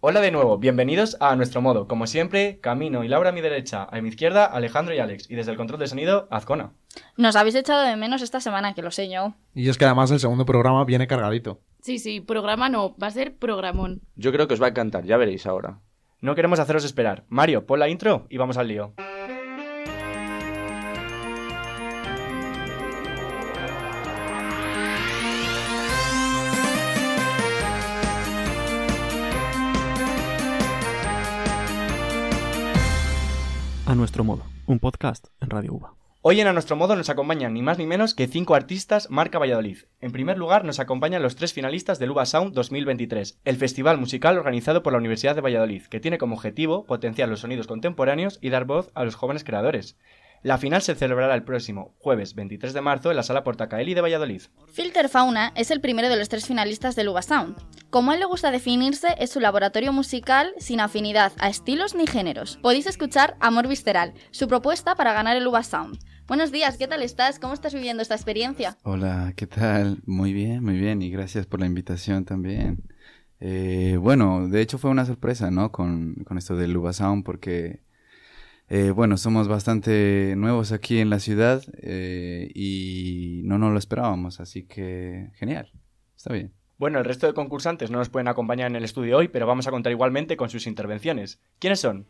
Hola de nuevo, bienvenidos a Nuestro Modo. Como siempre, Camino y Laura a mi derecha, a mi izquierda, Alejandro y Alex. Y desde el control de sonido, Azcona. Nos habéis echado de menos esta semana, que lo sé yo. Y es que además el segundo programa viene cargadito. Sí, sí, programa no, va a ser programón. Yo creo que os va a encantar, ya veréis ahora. No queremos haceros esperar. Mario, pon la intro y vamos al lío. Nuestro modo, un podcast en Radio UBA. Hoy en A Nuestro Modo nos acompañan ni más ni menos que cinco artistas marca Valladolid. En primer lugar nos acompañan los tres finalistas del UBA Sound 2023, el festival musical organizado por la Universidad de Valladolid, que tiene como objetivo potenciar los sonidos contemporáneos y dar voz a los jóvenes creadores. La final se celebrará el próximo jueves 23 de marzo en la Sala Portacaeli de Valladolid. Filter Fauna es el primero de los tres finalistas del Uva Sound. Como a él le gusta definirse, es su laboratorio musical sin afinidad a estilos ni géneros. Podéis escuchar Amor Visceral, su propuesta para ganar el Uva Sound. Buenos días, ¿qué tal estás? ¿Cómo estás viviendo esta experiencia? Hola, ¿qué tal? Muy bien, muy bien, y gracias por la invitación también. Eh, bueno, de hecho fue una sorpresa, ¿no? Con, con esto del Uva Sound, porque eh, bueno, somos bastante nuevos aquí en la ciudad eh, y no nos lo esperábamos, así que genial, está bien. Bueno, el resto de concursantes no nos pueden acompañar en el estudio hoy, pero vamos a contar igualmente con sus intervenciones. ¿Quiénes son?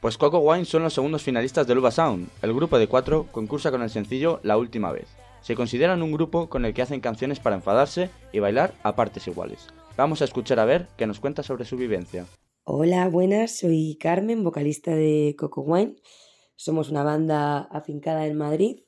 Pues Coco Wine son los segundos finalistas del Uva Sound. El grupo de cuatro concursa con el sencillo La Última Vez. Se consideran un grupo con el que hacen canciones para enfadarse y bailar a partes iguales. Vamos a escuchar a ver qué nos cuenta sobre su vivencia. Hola, buenas, soy Carmen, vocalista de Coco Wine. Somos una banda afincada en Madrid,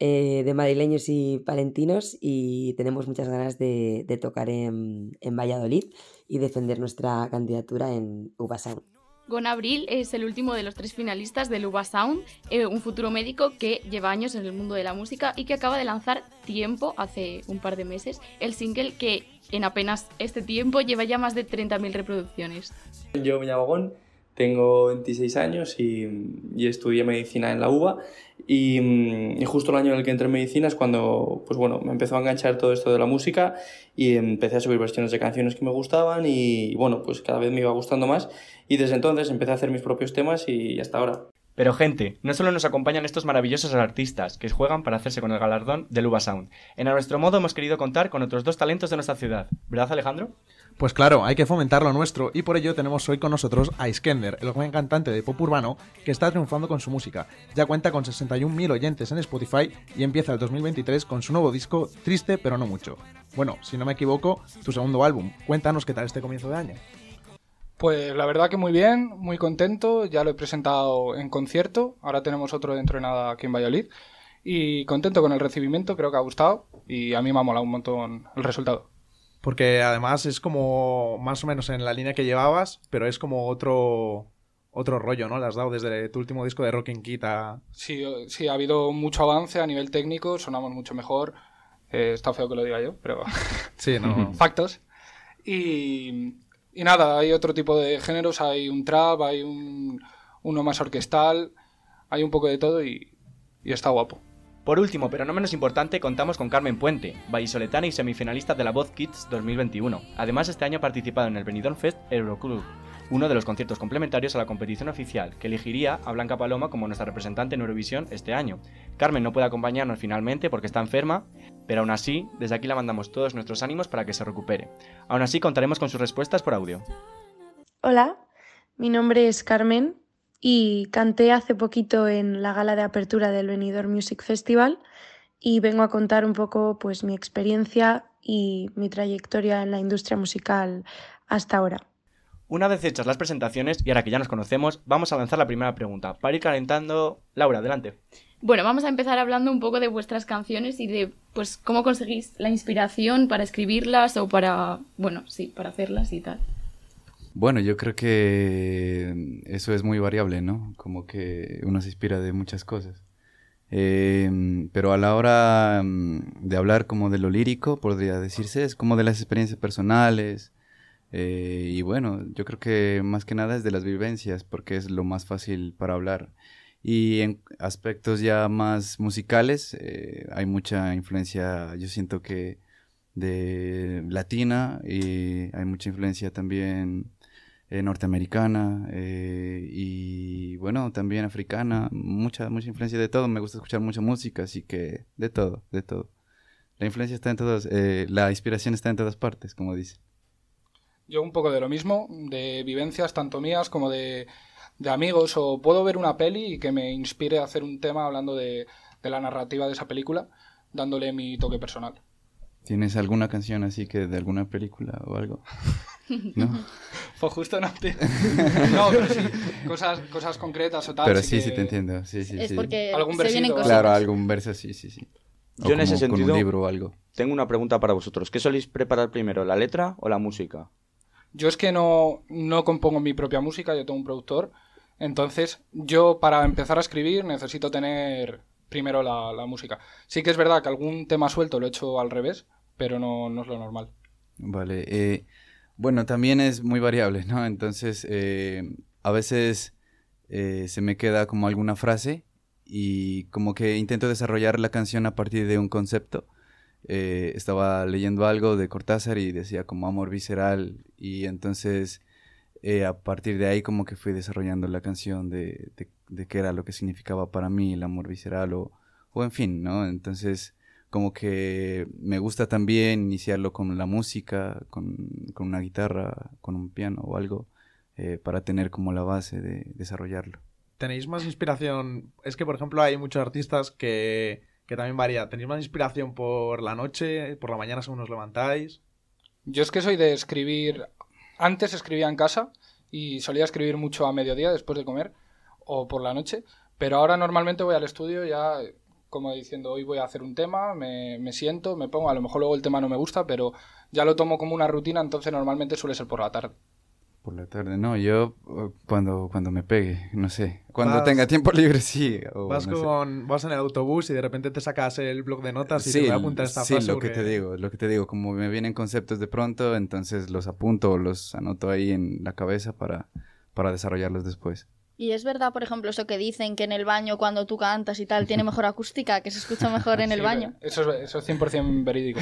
eh, de madrileños y palentinos, y tenemos muchas ganas de, tocar en, en, Valladolid y defender nuestra candidatura en Uva Sound. Gon Abril es el último de los tres finalistas del Uva Sound, eh, un futuro médico que lleva años en el mundo de la música y que acaba de lanzar Tiempo hace un par de meses, el single que en apenas este tiempo lleva ya más de 30.000 reproducciones. Yo me llamo Gon, tengo 26 años y, y estudié medicina en la UBA y, y, justo el año en el que entré en medicina es cuando pues bueno, me empezó a enganchar todo esto de la música y empecé a subir versiones de canciones que me gustaban y bueno, pues cada vez me iba gustando más y desde entonces empecé a hacer mis propios temas y hasta ahora. Pero gente, no solo nos acompañan estos maravillosos artistas que juegan para hacerse con el galardón del Uva Sound. En a nuestro modo hemos querido contar con otros dos talentos de nuestra ciudad. ¿Verdad, Alejandro? Pues claro, hay que fomentar lo nuestro y por ello tenemos hoy con nosotros a Iskender, el joven cantante de pop urbano que está triunfando con su música. Ya cuenta con 61.000 oyentes en Spotify y empieza el 2023 con su nuevo disco Triste pero no mucho. Bueno, si no me equivoco, tu segundo álbum. Cuéntanos qué tal este comienzo de año. Pues la verdad que muy bien, muy contento, ya lo he presentado en concierto, ahora tenemos otro dentro de nada aquí en Valladolid y contento con el recibimiento, creo que ha gustado y a mí me ha molado un montón el resultado. Porque además es como más o menos en la línea que llevabas, pero es como otro otro rollo, ¿no? Le has dado desde tu último disco de Rockin' Kid a... Sí, sí, ha habido mucho avance a nivel técnico, sonamos mucho mejor, eh, está feo que lo diga yo, pero... Sí, no. Factos. Y, y nada, hay otro tipo de géneros, hay un trap, hay un, uno más orquestal, hay un poco de todo y, y, está guapo. Por último, pero no menos importante, contamos con Carmen Puente, vallisoletana y semifinalista de la Voz Kids 2021. Además, este año ha participado en el Benidorm Fest Euroclub, uno de los conciertos complementarios a la competición oficial, que elegiría a Blanca Paloma como nuestra representante en Eurovisión este año. Carmen no puede acompañarnos finalmente porque está enferma, pero aún así, desde aquí la mandamos todos nuestros ánimos para que se recupere. Aún así, contaremos con sus respuestas por audio. Hola, mi nombre es Carmen y canté hace poquito en la gala de apertura del Benidorm Music Festival y vengo a contar un poco pues mi experiencia y mi trayectoria en la industria musical hasta ahora. Una vez hechas las presentaciones y ahora que ya nos conocemos, vamos a lanzar la primera pregunta. Para ir calentando, Laura, adelante. Bueno, vamos a empezar hablando un poco de vuestras canciones y de pues cómo conseguís la inspiración para escribirlas o para, bueno, sí, para hacerlas y tal. Bueno, yo creo que eso es muy variable, ¿no? Como que uno se inspira de muchas cosas. Eh, pero a la hora de hablar como de lo lírico, podría decirse, es como de las experiencias personales, eh, y bueno, yo creo que más que nada es de las vivencias, porque es lo más fácil para hablar. Y en aspectos ya más musicales, eh, hay mucha influencia, yo siento que de latina, y hay mucha influencia también eh, norteamericana y bueno, también africana, mucha, mucha influencia de todo. Me gusta escuchar mucha música, así que de todo, de todo. La influencia está en todas, la inspiración está en todas partes, como dice. Yo un poco de lo mismo, de vivencias tanto mías como de, de amigos, o puedo ver una peli y que me inspire a hacer un tema hablando de, de la narrativa de esa película, dándole mi toque personal. ¿Tienes alguna canción así que de alguna película o algo? ¿No? Pues justo no te... No, pero sí, cosas, cosas concretas o tal. Pero sí, que- sí te entiendo. Sí, sí, Es sí. porque Algún se vienen versito. cosas. Claro, algún verso, sí, sí, sí. O Yo en ese con sentido- un libro o algo. Tengo una pregunta para vosotros. ¿Qué soléis preparar primero, la letra o la música? Yo es que no, no compongo mi propia música, yo tengo un productor. Entonces, yo para empezar a escribir necesito tener primero la, la música. Sí que es verdad que algún tema suelto lo he hecho al revés, pero no, no es lo normal. Vale. eh, bueno, también es muy variable, ¿no? Entonces, eh, a veces eh, se me queda como alguna frase y como que intento desarrollar la canción a partir de un concepto. Eh, estaba leyendo algo de Cortázar y decía como amor visceral y entonces eh, a partir de ahí como que fui desarrollando la canción de, de, qué era lo que significaba para mí el amor visceral o, o en fin, ¿no? Entonces como que me gusta también iniciarlo con la música, con, con una guitarra, con un piano o algo, eh, para tener como la base de desarrollarlo. ¿Tenéis más inspiración? Es que, por ejemplo, hay muchos artistas que, que también varía. ¿Tenéis más inspiración por la noche, por la mañana según os levantáis? Yo es que soy de escribir... Antes escribía en casa y solía escribir mucho a mediodía después de comer o por la noche, pero ahora normalmente voy al estudio ya como diciendo hoy voy a hacer un tema, me, me siento, me pongo, a lo mejor luego el tema no me gusta, pero ya lo tomo como una rutina, entonces normalmente suele ser por la tarde. Por la tarde, no, yo eh, cuando, cuando me pegue, no sé. Cuando Vas- tenga tiempo libre, sí. o vas, no sé. con, vas en el autobús y de repente te sacas el blog de notas y te Sí, voy a apuntar esta sí, frase. lo que te digo, lo que te digo, como me vienen conceptos de pronto, entonces los apunto o los anoto ahí en la cabeza para, para desarrollarlos después. Y es verdad, por ejemplo, eso que dicen que en el baño cuando tú cantas y tal tiene mejor acústica, que se escucha mejor en el Sí, baño. Eso es, eso es 100% verídico.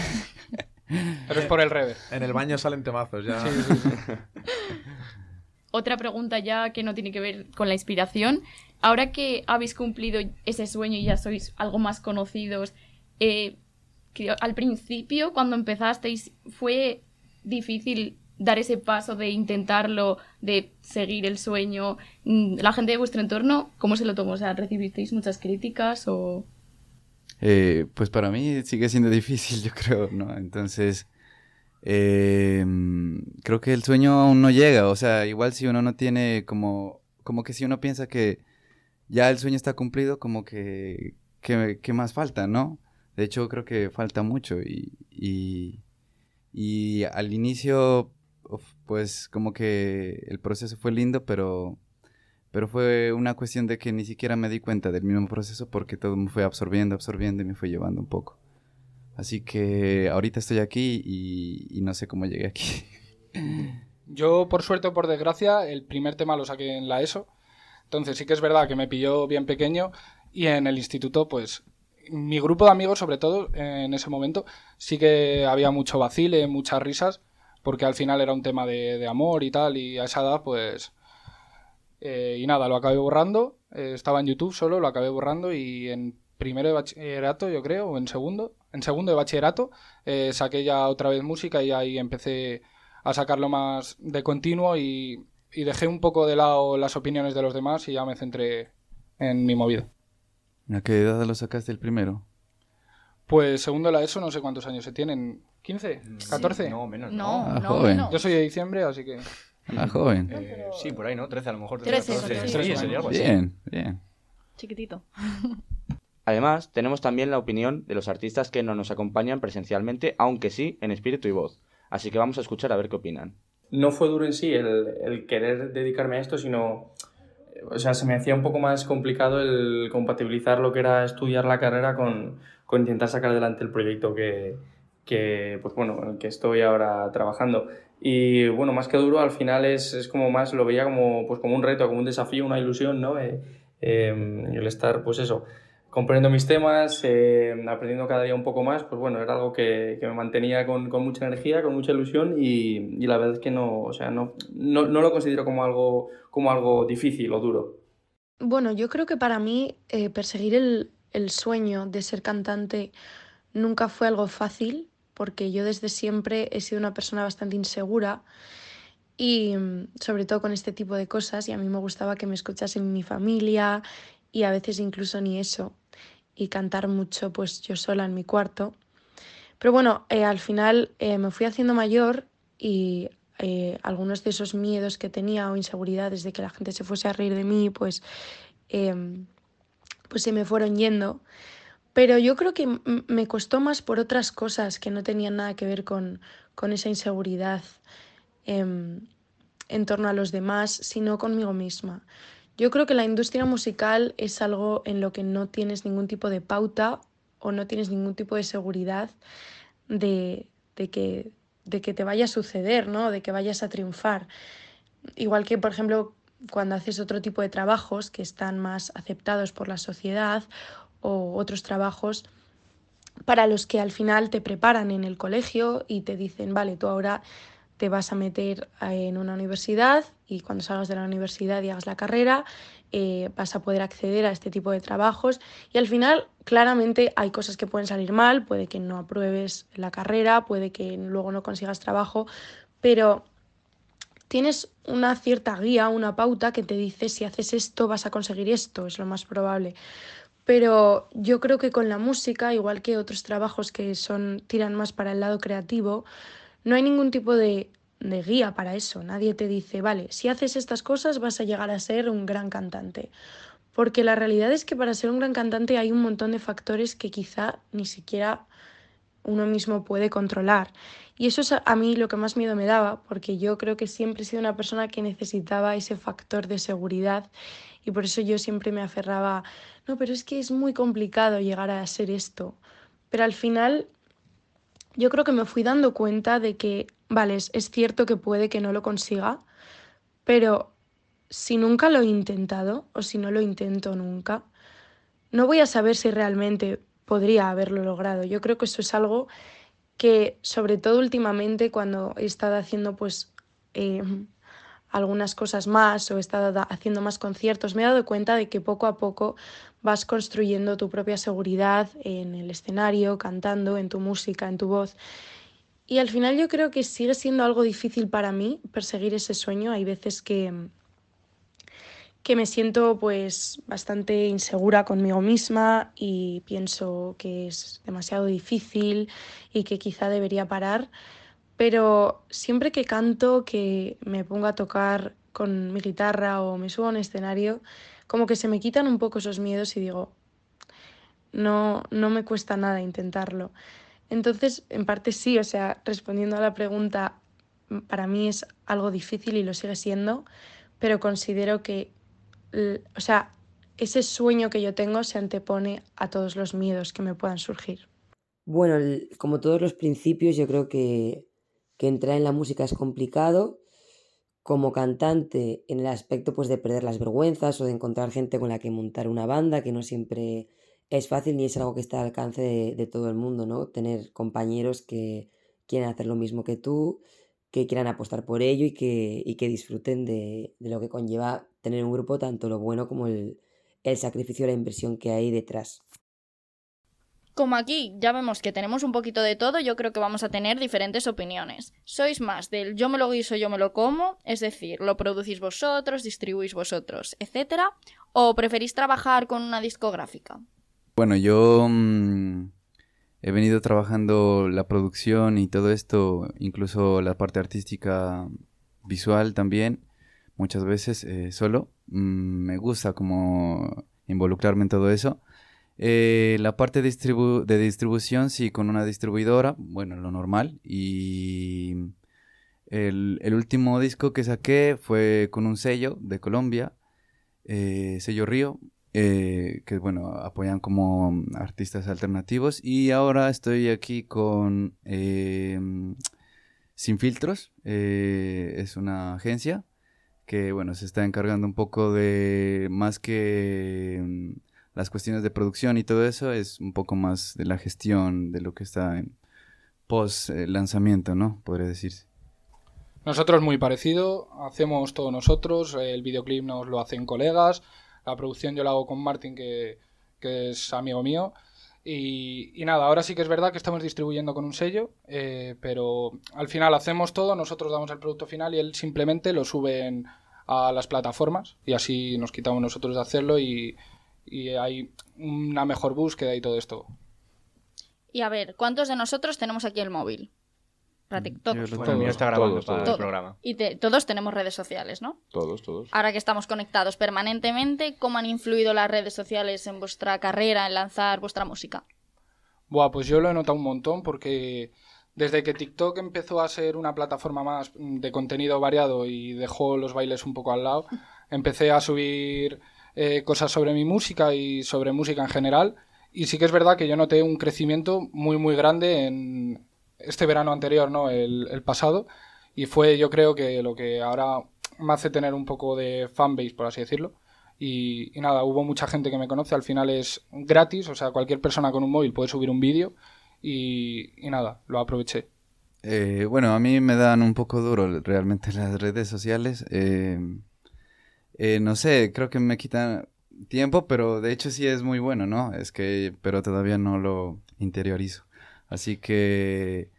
Pero es por el rever. En el baño salen temazos ya. Sí, sí, sí. Otra pregunta ya que no tiene que ver con la inspiración. Ahora que habéis cumplido ese sueño y ya sois algo más conocidos, eh, que al principio, cuando empezasteis, fue difícil dar ese paso de intentarlo, de seguir el sueño. Mm, La gente de vuestro entorno, ¿cómo se lo tomó? O sea, ¿recibisteis muchas críticas o...? Eh, pues para mí sigue siendo difícil, yo creo, ¿no? Entonces, eh, creo que el sueño aún no llega, o sea, igual si uno no tiene como, como que si uno piensa que ya el sueño está cumplido, como que, que, que más falta, ¿no? De hecho, creo que falta mucho y, y, al inicio, pues como que el proceso fue lindo, pero pero fue una cuestión de que ni siquiera me di cuenta del mismo proceso porque todo me fue absorbiendo, absorbiendo y me fue llevando un poco. Así que ahorita estoy aquí y, no sé cómo llegué aquí. Yo, por suerte o por desgracia, el primer tema lo saqué en la ESO. Entonces sí que es verdad que me pilló bien pequeño y en el instituto, pues, mi grupo de amigos, sobre todo en ese momento, sí que había mucho vacile, muchas risas, porque al final era un tema de, de amor y tal, y a esa edad, pues... eh, y nada, lo acabé borrando. eh, estaba en YouTube solo, lo acabé borrando y en primero de bachillerato, yo creo, o en segundo, en segundo de bachillerato, eh, saqué ya otra vez música y ahí empecé a sacarlo más de continuo y, y dejé un poco de lado las opiniones de los demás y ya me centré en mi movida. ¿A qué edad lo sacaste el primero? Pues segundo de la ESO, no sé cuántos años se tienen. ¿15? ¿14? No, menos. No, Ah, no, joven. menos. Yo soy de diciembre, así que... Ah, joven. Eh, sí, por ahí, ¿no? 13 a lo mejor. 13, 14. sí. Sí, Trece, sería algo así. Bien, bien. Chiquitito. Además, tenemos también la opinión de los artistas que no nos acompañan presencialmente, aunque sí en espíritu y voz. Así que vamos a escuchar a ver qué opinan. no fue duro en sí el, el querer dedicarme a esto, sino, o sea, se me hacía un poco más complicado el compatibilizar lo que era estudiar la carrera con, con intentar sacar adelante el proyecto que, que, pues bueno, en el que estoy ahora trabajando. Y bueno, más que duro, al final es, es como más, lo veía como, pues como un reto, como un desafío, una ilusión, ¿no? Eh, eh, el estar, pues eso, componiendo mis temas, eh, aprendiendo cada día un poco más, pues bueno, era algo que, que me mantenía con, con, mucha energía, con mucha ilusión y, y, la verdad es que no, o sea, no, no, no, lo considero como algo, como algo difícil o duro. Bueno, yo creo que para mí eh, perseguir el, el sueño de ser cantante nunca fue algo fácil, porque yo desde siempre he sido una persona bastante insegura y sobre todo con este tipo de cosas y a mí me gustaba que me escuchasen mi familia y a veces incluso ni eso y cantar mucho pues yo sola en mi cuarto. Pero bueno, eh, al final eh, me fui haciendo mayor y eh, algunos de esos miedos que tenía o inseguridades de que la gente se fuese a reír de mí, pues, em, pues se me fueron yendo. Pero yo creo que me costó más por otras cosas que no tenían nada que ver con, con esa inseguridad eh, en torno a los demás, sino conmigo misma. Yo creo que la industria musical es algo en lo que no tienes ningún tipo de pauta o no tienes ningún tipo de seguridad de, de, que, de que te vaya a suceder, ¿no? de que vayas a triunfar. Igual que, por ejemplo, cuando haces otro tipo de trabajos que están más aceptados por la sociedad o otros trabajos para los que al final te preparan en el colegio y te dicen, vale, tú ahora te vas a meter en una universidad y cuando salgas de la universidad y hagas la carrera eh, vas a poder acceder a este tipo de trabajos y al final claramente hay cosas que pueden salir mal, puede que no apruebes la carrera, puede que luego no consigas trabajo, pero tienes una cierta guía, una pauta que te dice si haces esto vas a conseguir esto, es lo más probable. Pero yo creo que con la música, igual que otros trabajos que son tiran más para el lado creativo, no hay ningún tipo de, de guía para eso. Nadie te dice, vale, si haces estas cosas vas a llegar a ser un gran cantante. Porque la realidad es que para ser un gran cantante hay un montón de factores que quizá ni siquiera uno mismo puede controlar. Y eso es a mí lo que más miedo me daba, porque yo creo que siempre he sido una persona que necesitaba ese factor de seguridad y por eso yo siempre me aferraba, no, pero es que es muy complicado llegar a ser esto. Pero al final yo creo que me fui dando cuenta de que, vale, es, cierto que puede que no lo consiga, pero si nunca lo he intentado o si no lo intento nunca, no voy a saber si realmente podría haberlo logrado. Yo creo que eso es algo que, sobre todo últimamente, cuando he estado haciendo pues eh, algunas cosas más o he estado haciendo más conciertos, me he dado cuenta de que poco a poco vas construyendo tu propia seguridad en el escenario, cantando, en tu música, en tu voz. Y al final yo creo que sigue siendo algo difícil para mí perseguir ese sueño. Hay veces que, que me siento pues bastante insegura conmigo misma y pienso que es demasiado difícil y que quizá debería parar. Pero siempre que canto, que me pongo a tocar con mi guitarra o me subo a un escenario, como que se me quitan un poco esos miedos y digo, no, no me cuesta nada intentarlo. Entonces, en parte sí, o sea, respondiendo a la pregunta, para mí es algo difícil y lo sigue siendo, pero considero que, o sea, ese sueño que yo tengo se antepone a todos los miedos que me puedan surgir. Bueno, como todos los principios, yo creo que, que entrar en la música es complicado como cantante en el aspecto pues de perder las vergüenzas o de encontrar gente con la que montar una banda, que no siempre es fácil ni es algo que está al alcance de, todo el mundo, ¿no? Tener compañeros que quieran hacer lo mismo que tú, que quieran apostar por ello y que, y que disfruten de, de, lo que conlleva tener un grupo, tanto lo bueno como el, el sacrificio, la inversión que hay detrás. Como aquí ya vemos que tenemos un poquito de todo, yo creo que vamos a tener diferentes opiniones. ¿Sois más del yo me lo guiso, yo me lo como? Es decir, lo producís vosotros, distribuís vosotros, etcétera, ¿O preferís trabajar con una discográfica? Bueno, yo mm, he venido trabajando la producción y todo esto, incluso la parte artística visual también, muchas veces eh, solo. Mm, me gusta como involucrarme en todo eso. Eh, la parte de, distribución, sí, con una distribuidora, bueno, lo normal. Y el, último disco que saqué fue con un sello de Colombia, eh, sello Río, eh, que bueno, apoyan como artistas alternativos. Y ahora estoy aquí con Sin Filtros, es una agencia que bueno, se está encargando un poco de más que las cuestiones de producción y todo eso es un poco más de la gestión de lo que está en post eh, lanzamiento, ¿no? Podría decirse. Nosotros muy parecido, hacemos todo nosotros, el videoclip nos lo hacen colegas, la producción yo la hago con Martin, que, que es amigo mío. Y, y, nada, ahora sí que es verdad que estamos distribuyendo con un sello, eh, pero al final hacemos todo, nosotros damos el producto final y él simplemente lo sube en, a las plataformas y así nos quitamos nosotros de hacerlo y, y hay una mejor búsqueda y todo esto. Y a ver, ¿cuántos de nosotros tenemos aquí el móvil? Bueno, está grabando Todos, para todos. el programa. Y te- todos tenemos redes sociales, ¿no? Todos, todos. Ahora que estamos conectados permanentemente, ¿cómo han influido las redes sociales en vuestra carrera, en lanzar vuestra música? Buah, pues yo lo he notado un montón porque desde que TikTok empezó a ser una plataforma más mm, de contenido variado y dejó los bailes un poco al lado, empecé a subir eh, cosas sobre mi música y sobre música en general. Y sí que es verdad que yo noté un crecimiento muy, muy grande en este verano anterior, ¿no? El, pasado. Y fue, yo creo que lo que ahora me hace tener un poco de fanbase, por así decirlo. Y, nada, hubo mucha gente que me conoce. Al final es gratis, o sea, cualquier persona con un móvil puede subir un vídeo. Y, y nada, lo aproveché. Eh, bueno, a mí me dan un poco duro realmente las redes sociales. eh, eh, no sé, creo que me quitan tiempo, pero de hecho sí es muy bueno, ¿no? Es que, pero todavía no lo interiorizo. Así que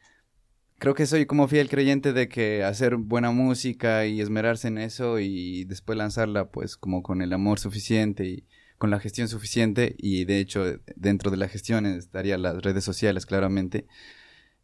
creo que soy como fiel creyente de que hacer buena música y esmerarse en eso y después lanzarla pues como con el amor suficiente y con la gestión suficiente y de hecho dentro de la gestión estarían las redes sociales claramente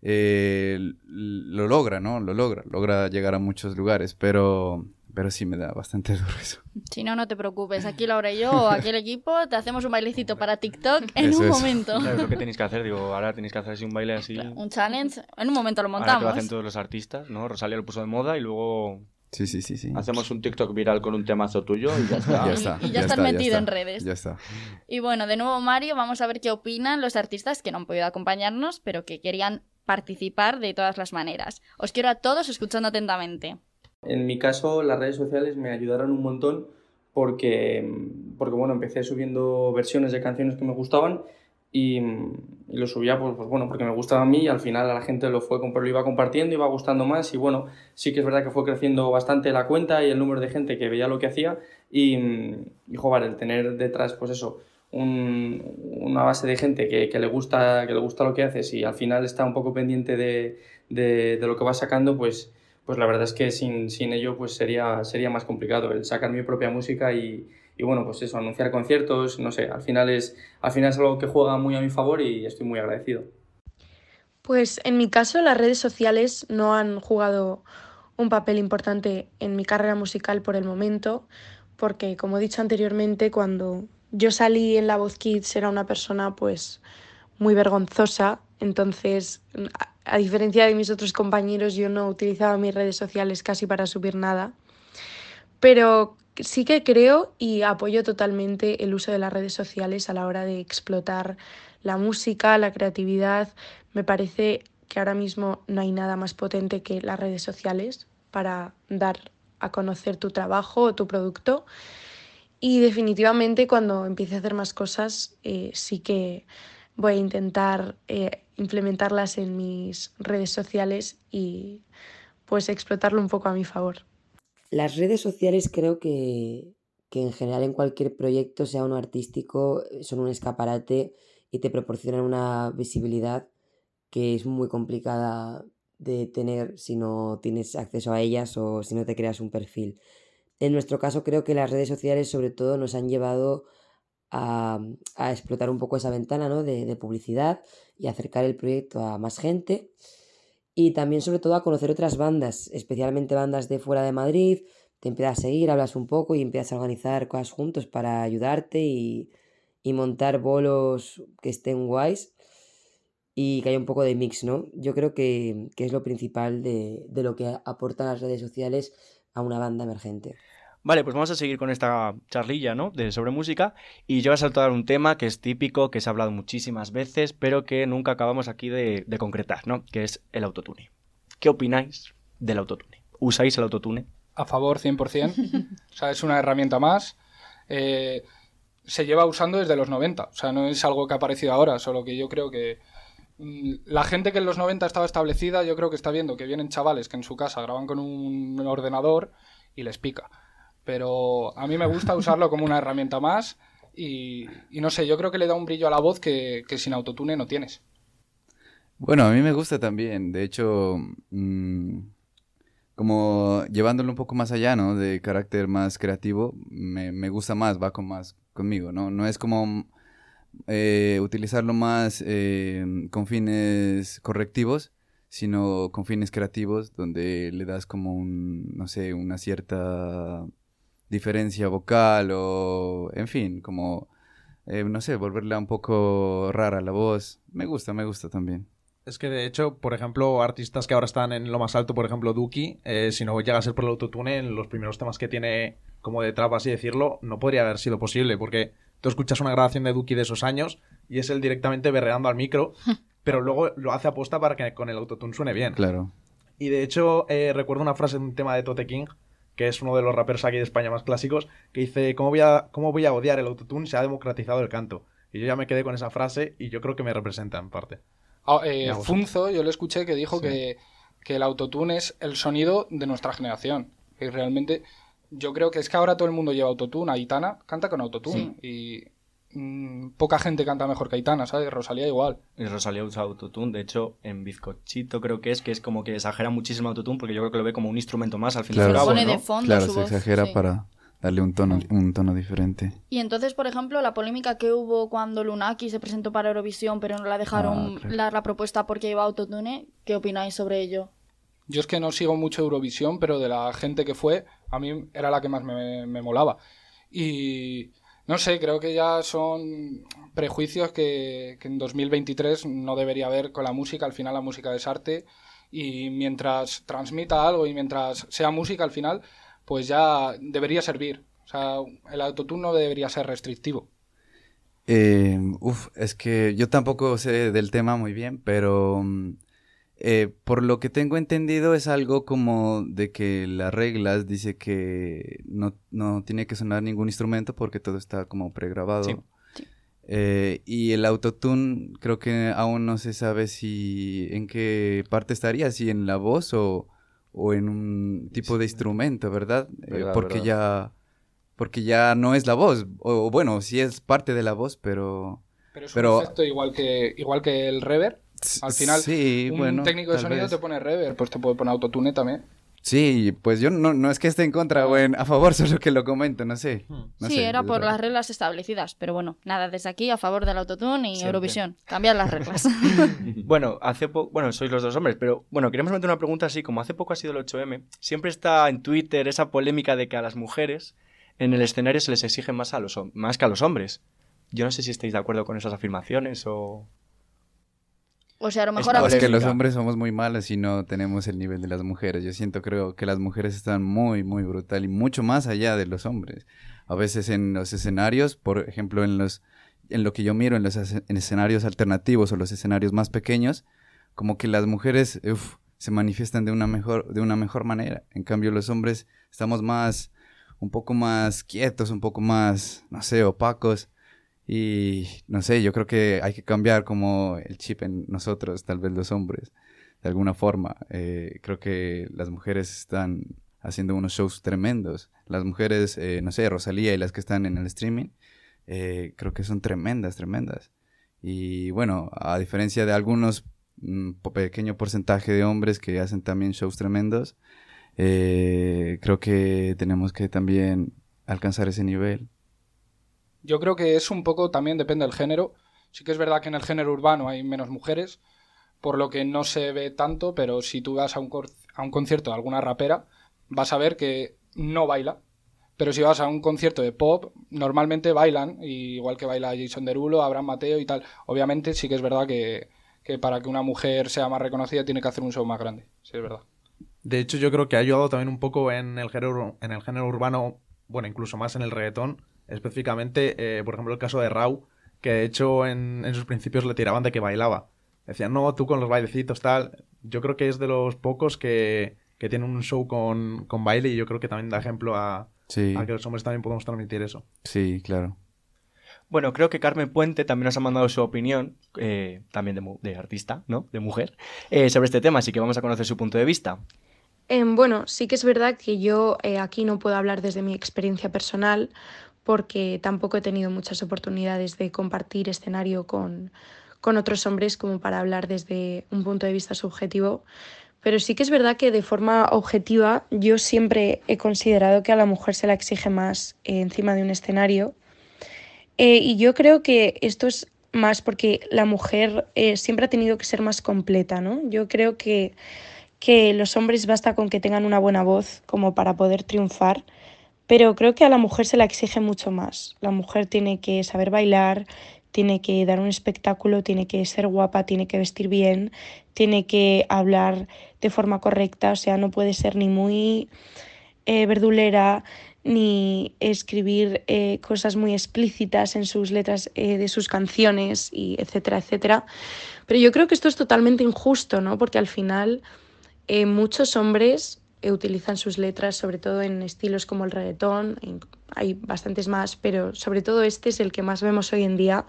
eh, lo logra, ¿no? Lo logra, logra llegar a muchos lugares, pero, pero sí me da bastante duro eso. Si no, no te preocupes. Aquí Laura y yo, o aquí el equipo, te hacemos un bailecito para TikTok en Eso un es. momento. Claro, es lo que tenéis que hacer, digo, ahora tenéis que hacer así un baile así. Un challenge, en un momento lo Ahora que lo montamos. hacen todos los artistas, ¿no? Rosalía lo puso de moda y luego... Sí, sí, sí, sí. Hacemos un TikTok viral con un temazo tuyo y ya está. Ya está. Y ya estás está, metido está, en redes. Ya está. Y bueno, de nuevo Mario, vamos a ver qué opinan los artistas que no han podido acompañarnos, pero que querían participar de todas las maneras. Os quiero a todos escuchando atentamente. En mi caso, las redes sociales me ayudaron un montón porque, porque bueno, empecé subiendo versiones de canciones que me gustaban y, y lo subía pues, pues bueno, porque me gustaba a mí y al final a la gente lo, fue, lo iba compartiendo, iba gustando más y bueno, sí que es verdad que fue creciendo bastante la cuenta y el número de gente que veía lo que hacía y, y joder, el tener detrás, pues eso, un- una base de gente que, que le gusta, que le gusta lo que haces y al final está un poco pendiente de, de, de lo que vas sacando, pues, pues la verdad es que sin, sin ello pues sería, sería más complicado el sacar mi propia música y, y bueno, pues eso, anunciar conciertos, no sé, al final, es, al final es algo que juega muy a mi favor y estoy muy agradecido. Pues en mi caso las redes sociales no han jugado un papel importante en mi carrera musical por el momento, porque como he dicho anteriormente, cuando yo salí en La Voz Kids era una persona pues muy vergonzosa, entonces a, diferencia de mis otros compañeros yo no utilizaba mis redes sociales casi para subir nada, pero sí que creo y apoyo totalmente el uso de las redes sociales a la hora de explotar la música, la creatividad. Me parece que ahora mismo no hay nada más potente que las redes sociales para dar a conocer tu trabajo o tu producto. Y definitivamente cuando empiece a hacer más cosas, eh, sí que voy a intentar eh, implementarlas en mis redes sociales y pues explotarlo un poco a mi favor. Las redes sociales creo que, que en general en cualquier proyecto, sea uno artístico, son un escaparate y te proporcionan una visibilidad que es muy complicada de tener si no tienes acceso a ellas o si no te creas un perfil. En nuestro caso creo que las redes sociales sobre todo nos han llevado a, a explotar un poco esa ventana ¿no? de, de publicidad y acercar el proyecto a más gente y también sobre todo a conocer otras bandas, especialmente bandas de fuera de Madrid. Te empiezas a seguir, hablas un poco y empiezas a organizar cosas juntos para ayudarte y, y montar bolos que estén guays y que haya un poco de mix, ¿no? Yo creo que, que es lo principal de, de lo que aportan las redes sociales a una banda emergente. Vale, pues vamos a seguir con esta charlilla, ¿no? De sobre música. Y yo voy a saltar un tema que es típico, que se ha hablado muchísimas veces, pero que nunca acabamos aquí de, concretar, ¿no? Que es el autotune. ¿Qué opináis del autotune? ¿Usáis el autotune? A favor 100%. o sea, es una herramienta más. Eh, se lleva usando desde los 90. O sea, no es algo que ha aparecido ahora, solo que yo creo que mm, la gente que en los 90 estaba establecida, yo creo que está viendo que vienen chavales que en su casa graban con un ordenador y les pica. Pero a mí me gusta usarlo como una herramienta más y, no sé, yo creo que le da un brillo a la voz que, que sin autotune no tienes. Bueno, a mí me gusta también. De hecho, mm, como llevándolo un poco más allá, ¿no? De carácter más creativo, me, me gusta más, va con más conmigo, ¿no? No es como eh, utilizarlo más eh, con fines correctivos, sino con fines creativos, donde le das como un, no sé, una cierta diferencia vocal o, en fin, como, eh, no sé, volverla un poco rara la voz. Me gusta, me gusta también. Es que de hecho, por ejemplo, artistas que ahora están en lo más alto, por ejemplo, Duki, eh, si no llega a ser por el autotune, en los primeros temas que tiene como de trap, así decirlo, no podría haber sido posible, porque tú escuchas una grabación de Duki de esos años y es él directamente berreando al micro, pero luego lo hace aposta para que con el autotune suene bien. Claro. Y de hecho, eh, recuerdo una frase de un tema de Tote King, que es uno de los raperos aquí de España más clásicos, que dice, ¿cómo voy a, cómo voy a odiar el autotune? Se ha democratizado el canto. Y yo ya me quedé con esa frase y yo creo que me representa en parte. Ah, eh, Funzo, yo le escuché que dijo que, que el autotune es el sonido de nuestra generación. Y realmente, yo creo que es que ahora todo el mundo lleva autotune. Aitana canta con autotune. Y mm, poca gente canta mejor que Aitana, ¿sabes? Rosalía igual. Y Rosalía usa autotune, de hecho, en Bizcochito creo que es, que es como que exagera muchísimo autotune porque yo creo que lo ve como un instrumento más al fin y al Claro, cabo, pone ¿no? de fondo claro su se voz, exagera sí. para darle un tono, un tono diferente. Y entonces, por ejemplo, la polémica que hubo cuando Lunaki se presentó para Eurovisión, pero no la dejaron Ah, la propuesta porque iba autotune, ¿qué opináis sobre ello? Yo es que no sigo mucho Eurovisión, pero de la gente que fue, a mí era la que más me, me molaba. Y no sé, creo que ya son prejuicios que, en 2023 no debería haber con la música. Al final la música es arte y mientras transmita algo y mientras sea música al final, pues ya debería servir. O sea, el autotune no debería ser restrictivo. Eh, uf, es que yo tampoco sé del tema muy bien, pero mm, eh, por lo que tengo entendido es algo como de que las reglas dice que no, no tiene que sonar ningún instrumento porque todo está como pregrabado. Sí. Eh, y el autotune creo que aún no se sabe si en qué parte estaría, si en la voz o, o en un tipo de instrumento, ¿verdad? Eh, Verdad, porque verdad. ya porque ya no es la voz, o, o bueno, sí es parte de la voz, pero Pero es Pero- un efecto igual que, igual que el reverb. Al final, sí, un bueno, técnico de sonido vez. te pone reverb, pues te puede poner autotune también. Sí, pues yo no, no es que esté en contra o en, a favor, solo que lo comento, no sé. No sí, sé, era por las reglas establecidas, pero bueno, nada, desde aquí a favor del autotune y Siempre. Eurovisión. Cambiar las reglas. Bueno, hace poco, bueno, sois los dos hombres, pero bueno, queríamos meter una pregunta así, como hace poco ha sido el 8M, siempre está en Twitter esa polémica de que a las mujeres en el escenario se les exige más, a los, más que a los hombres. Yo no sé si estáis de acuerdo con esas afirmaciones o... o sea, a lo mejor Es a Es que los hombres somos muy malos y no tenemos el nivel de las mujeres. Yo siento, creo que las mujeres están muy, muy brutal y mucho más allá de los hombres. A veces en los escenarios, por ejemplo, en los en lo que yo miro en los en escenarios alternativos o los escenarios más pequeños, como que las mujeres uf, se manifiestan de una mejor de una mejor manera. En cambio, los hombres estamos más un poco más quietos, un poco más, no sé, opacos. Y no sé, yo creo que hay que cambiar como el chip en nosotros, tal vez los hombres, de alguna forma. Eh, creo que las mujeres están haciendo unos shows tremendos. Las mujeres, eh, no sé, Rosalía y las que están en el streaming, eh, creo que son tremendas, tremendas. Y bueno, a diferencia de algunos mm, pequeño porcentaje de hombres que hacen también shows tremendos, eh, creo que tenemos que también alcanzar ese nivel. Yo creo que es un poco, también depende del género. Sí que es verdad que en el género urbano hay menos mujeres, por lo que no se ve tanto, pero si tú vas a un, a un concierto de alguna rapera, vas a ver que no baila. Pero si vas a un concierto de pop, normalmente bailan, y igual que baila Jason Derulo, Abraham Mateo y tal. Obviamente sí que es verdad que, que para que una mujer sea más reconocida tiene que hacer un show más grande. Sí, es verdad. De hecho, yo creo que ha ayudado también un poco en el género, en el género urbano, bueno, incluso más en el reggaetón, específicamente, eh, por ejemplo, el caso de Rau, que de hecho en, en sus principios le tiraban de que bailaba. Decían, no, tú con los bailecitos, tal. Yo creo que es de los pocos que, que tienen un show con, con baile y yo creo que también da ejemplo a, Sí, a que los hombres también podemos transmitir eso. sí, claro. Bueno, creo que Carmen Puente también nos ha mandado su opinión, eh, también de, de artista, ¿no? De mujer, eh, sobre este tema, así que vamos a conocer su punto de vista. Em, bueno, sí que es verdad que yo eh, aquí no puedo hablar desde mi experiencia personal porque tampoco he tenido muchas oportunidades de compartir escenario con, con otros hombres como para hablar desde un punto de vista subjetivo. Pero sí que es verdad que de forma objetiva yo siempre he considerado que a la mujer se la exige más eh, encima de un escenario. Eh, y yo creo que esto es más porque la mujer eh, siempre ha tenido que ser más completa, ¿no? Yo creo que que los hombres basta con que tengan una buena voz como para poder triunfar, pero creo que a la mujer se la exige mucho más. La mujer tiene que saber bailar, tiene que dar un espectáculo, tiene que ser guapa, tiene que vestir bien, tiene que hablar de forma correcta, o sea, no puede ser ni muy eh, verdulera ni escribir eh, cosas muy explícitas en sus letras eh, de sus canciones y etcétera, etcétera. Pero yo creo que esto es totalmente injusto, ¿no? Porque al final muchos hombres utilizan sus letras, sobre todo en estilos como el reggaetón, hay bastantes más, pero sobre todo este es el que más vemos hoy en día,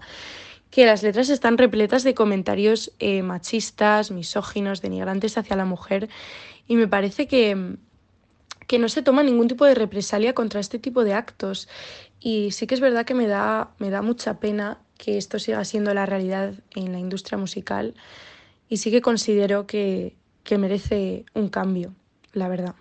que las letras están repletas de comentarios eh, machistas, misóginos, denigrantes hacia la mujer, y me parece que, que no se toma ningún tipo de represalia contra este tipo de actos. Y sí que es verdad que me da, me da mucha pena que esto siga siendo la realidad en la industria musical y sí que considero que, que merece un cambio, la verdad.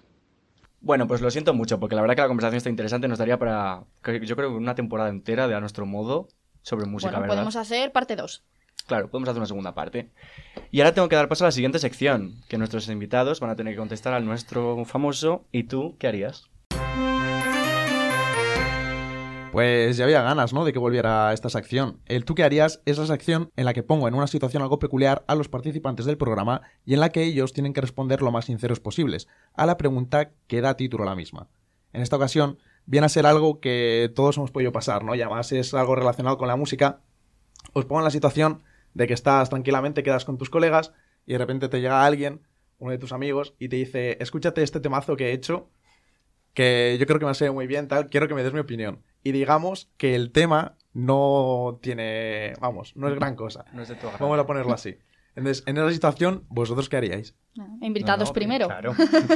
Bueno, pues lo siento mucho, porque la verdad que la conversación está interesante, nos daría para, yo creo, que una temporada entera de A Nuestro Modo sobre música, bueno, ¿verdad? podemos hacer parte 2. Claro, podemos hacer una segunda parte. Y ahora tengo que dar paso a la siguiente sección, que nuestros invitados van a tener que contestar al nuestro famoso ¿Y tú qué harías? Pues ya había ganas, ¿no? De que volviera esta sección. El tú qué harías es la sección en la que pongo en una situación algo peculiar a los participantes del programa y en la que ellos tienen que responder lo más sinceros posibles a la pregunta que da título a la misma. En esta ocasión viene a ser algo que todos hemos podido pasar, ¿no? Y además es algo relacionado con la música. Os pongo en la situación de que estás tranquilamente, quedas con tus colegas y de repente te llega alguien, uno de tus amigos, y te dice, escúchate este temazo que he hecho, que yo creo que me ha salido muy bien, tal, quiero que me des mi opinión. Y digamos que el tema no tiene, vamos, no es gran cosa. No es de tu agrado. Vamos a ponerlo así. Entonces, en esa situación, ¿vosotros qué haríais? Invitados No, no, primero. Claro.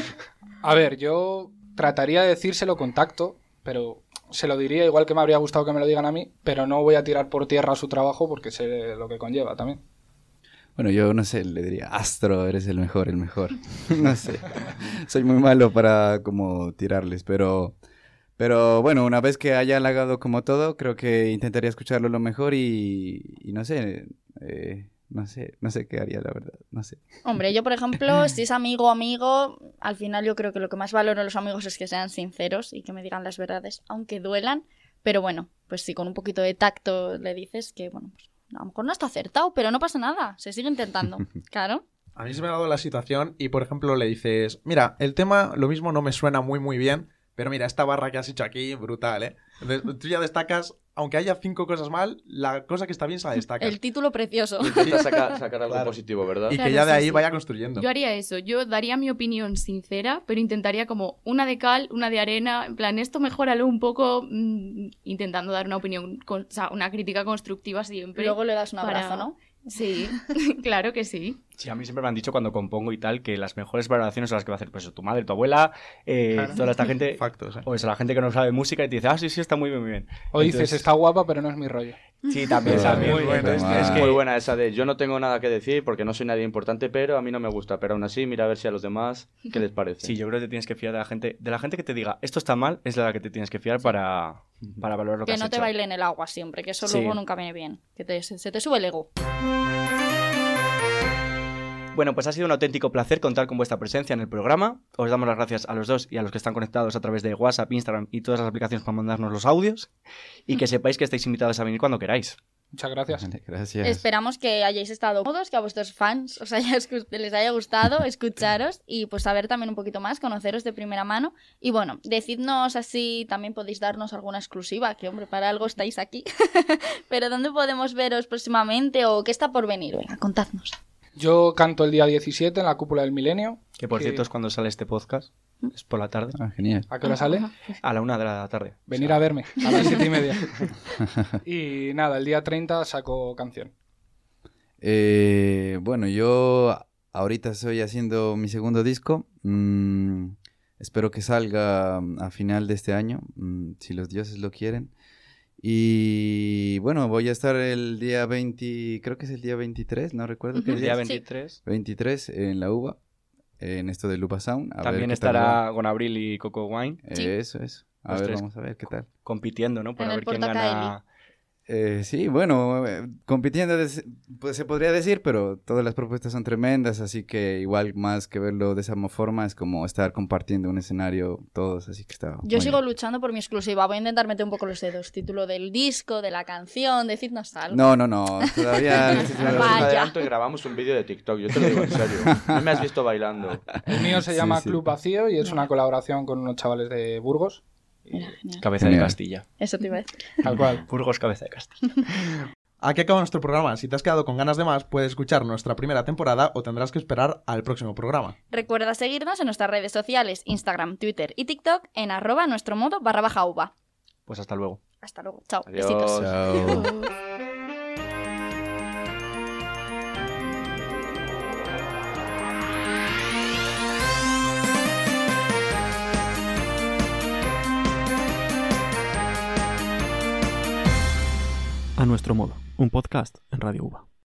A ver, yo trataría de decírselo con tacto, pero se lo diría igual que me habría gustado que me lo digan a mí, pero no voy a tirar por tierra su trabajo porque sé lo que conlleva también. Bueno, yo no sé, le diría, Astro, eres el mejor, el mejor. no sé. Soy muy malo para como tirarles, pero... Pero bueno, una vez que haya halagado como todo, creo que intentaría escucharlo lo mejor y, y no sé, eh, no sé, no sé qué haría, la verdad, no sé. Hombre, yo por ejemplo, si es amigo amigo, al final yo creo que lo que más valoro en los amigos es que sean sinceros y que me digan las verdades, aunque duelan. Pero bueno, pues si con un poquito de tacto le dices que, bueno, pues a lo mejor no está acertado, pero no pasa nada, se sigue intentando. Claro. A mí se me ha dado la situación y, por ejemplo, le dices, mira, el tema lo mismo no me suena muy, muy bien, pero mira, esta barra que has hecho aquí, brutal, ¿eh? Entonces, tú ya destacas, aunque haya cinco cosas mal, la cosa que está bien se la destacas. El título precioso. Intenta sacar, sacar algo Claro. positivo, ¿verdad? Y Claro, que ya de ahí sí. vaya construyendo. Yo haría eso, yo daría mi opinión sincera, pero intentaría como una de cal, una de arena, en plan, esto mejóralo un poco, mm, intentando dar una opinión, con- o sea, una crítica constructiva siempre. Luego le das un para- abrazo, ¿no? Sí, claro que sí. Sí, a mí siempre me han dicho cuando compongo y tal que las mejores valoraciones son las que va a hacer pues tu madre, tu abuela, eh, Claro. toda esta gente, Factos, ¿eh? o eso, la gente que no sabe música y te dice, ah, sí, sí, está muy bien, muy bien. O dices, está guapa, pero no es mi rollo. Sí, también, también. muy bueno. Entonces, es que- Muy buena esa de yo no tengo nada que decir porque no soy nadie importante, pero a mí no me gusta. Pero aún así, mira a ver si a los demás, ¿qué les parece? Sí, yo creo que te tienes que fiar de la gente, de la gente que te diga, esto está mal, es la que te tienes que fiar para, para valorar lo que, Que has no te baile en el agua siempre, que eso Sí. luego nunca viene bien. Que te- se, se te sube el ego. Bueno, pues ha sido un auténtico placer contar con vuestra presencia en el programa. Os damos las gracias a los dos y a los que están conectados a través de WhatsApp, Instagram y todas las aplicaciones para mandarnos los audios. Y que sepáis que estáis invitados a venir cuando queráis. Muchas gracias. Gracias. Esperamos que hayáis estado cómodos, que a vuestros fans os haya les haya gustado escucharos y pues saber también un poquito más, conoceros de primera mano. Y bueno, decidnos así, también podéis darnos alguna exclusiva, que hombre, para algo estáis aquí. Pero ¿dónde podemos veros próximamente o qué está por venir? Venga, contadnos. Yo canto el día 17 en la cúpula del milenio. Que por Que- cierto es cuando sale este podcast. Es por la tarde. Ah, genial. ¿A qué hora sale? A la una de la tarde. Venir a verme a las siete y media. y nada, el día 30 saco canción. Eh, bueno, yo ahorita estoy haciendo mi segundo disco. Mm, espero que salga a final de este año, mm, si los dioses lo quieren. Y bueno, voy a estar el día 20, creo que es el día 23, no recuerdo qué El día día es. 23. 23 en la UBA, en esto de Lupa Sound. a ver También tal estará va. con Abril y Coco Wine. Eh, Eso, eso. A Los ver, vamos a ver qué tal. Compitiendo, ¿no? Por En a el ver quién gana. Eh, sí, bueno, eh, compitiendo des- pues se podría decir, pero todas las propuestas son tremendas, así que igual más que verlo de esa forma es como estar compartiendo un escenario todos, así que está. Yo sigo bien. luchando por mi exclusiva. Voy a intentar meter un poco los dedos. Título del disco, de la canción, decirnos algo. No, no, no, todavía. Vaya. adelante grabamos un vídeo de TikTok, yo te lo digo en serio. No me has visto bailando. El mío se Sí, llama sí. Club Vacío y es una colaboración con unos chavales de Burgos. Mira, genial. Cabeza de. Castilla. Eso te iba a decir. Tal cual. Burgos, cabeza de Castilla. Aquí acaba nuestro programa. Si te has quedado con ganas de más, puedes escuchar nuestra primera temporada o tendrás que esperar al próximo programa. Recuerda seguirnos en nuestras redes sociales, Instagram, Twitter y TikTok en arroba nuestro modo barra baja uva. Pues hasta luego. Hasta luego. Chao. Adiós. Besitos. Chao. A nuestro modo, un podcast en Radio UBA.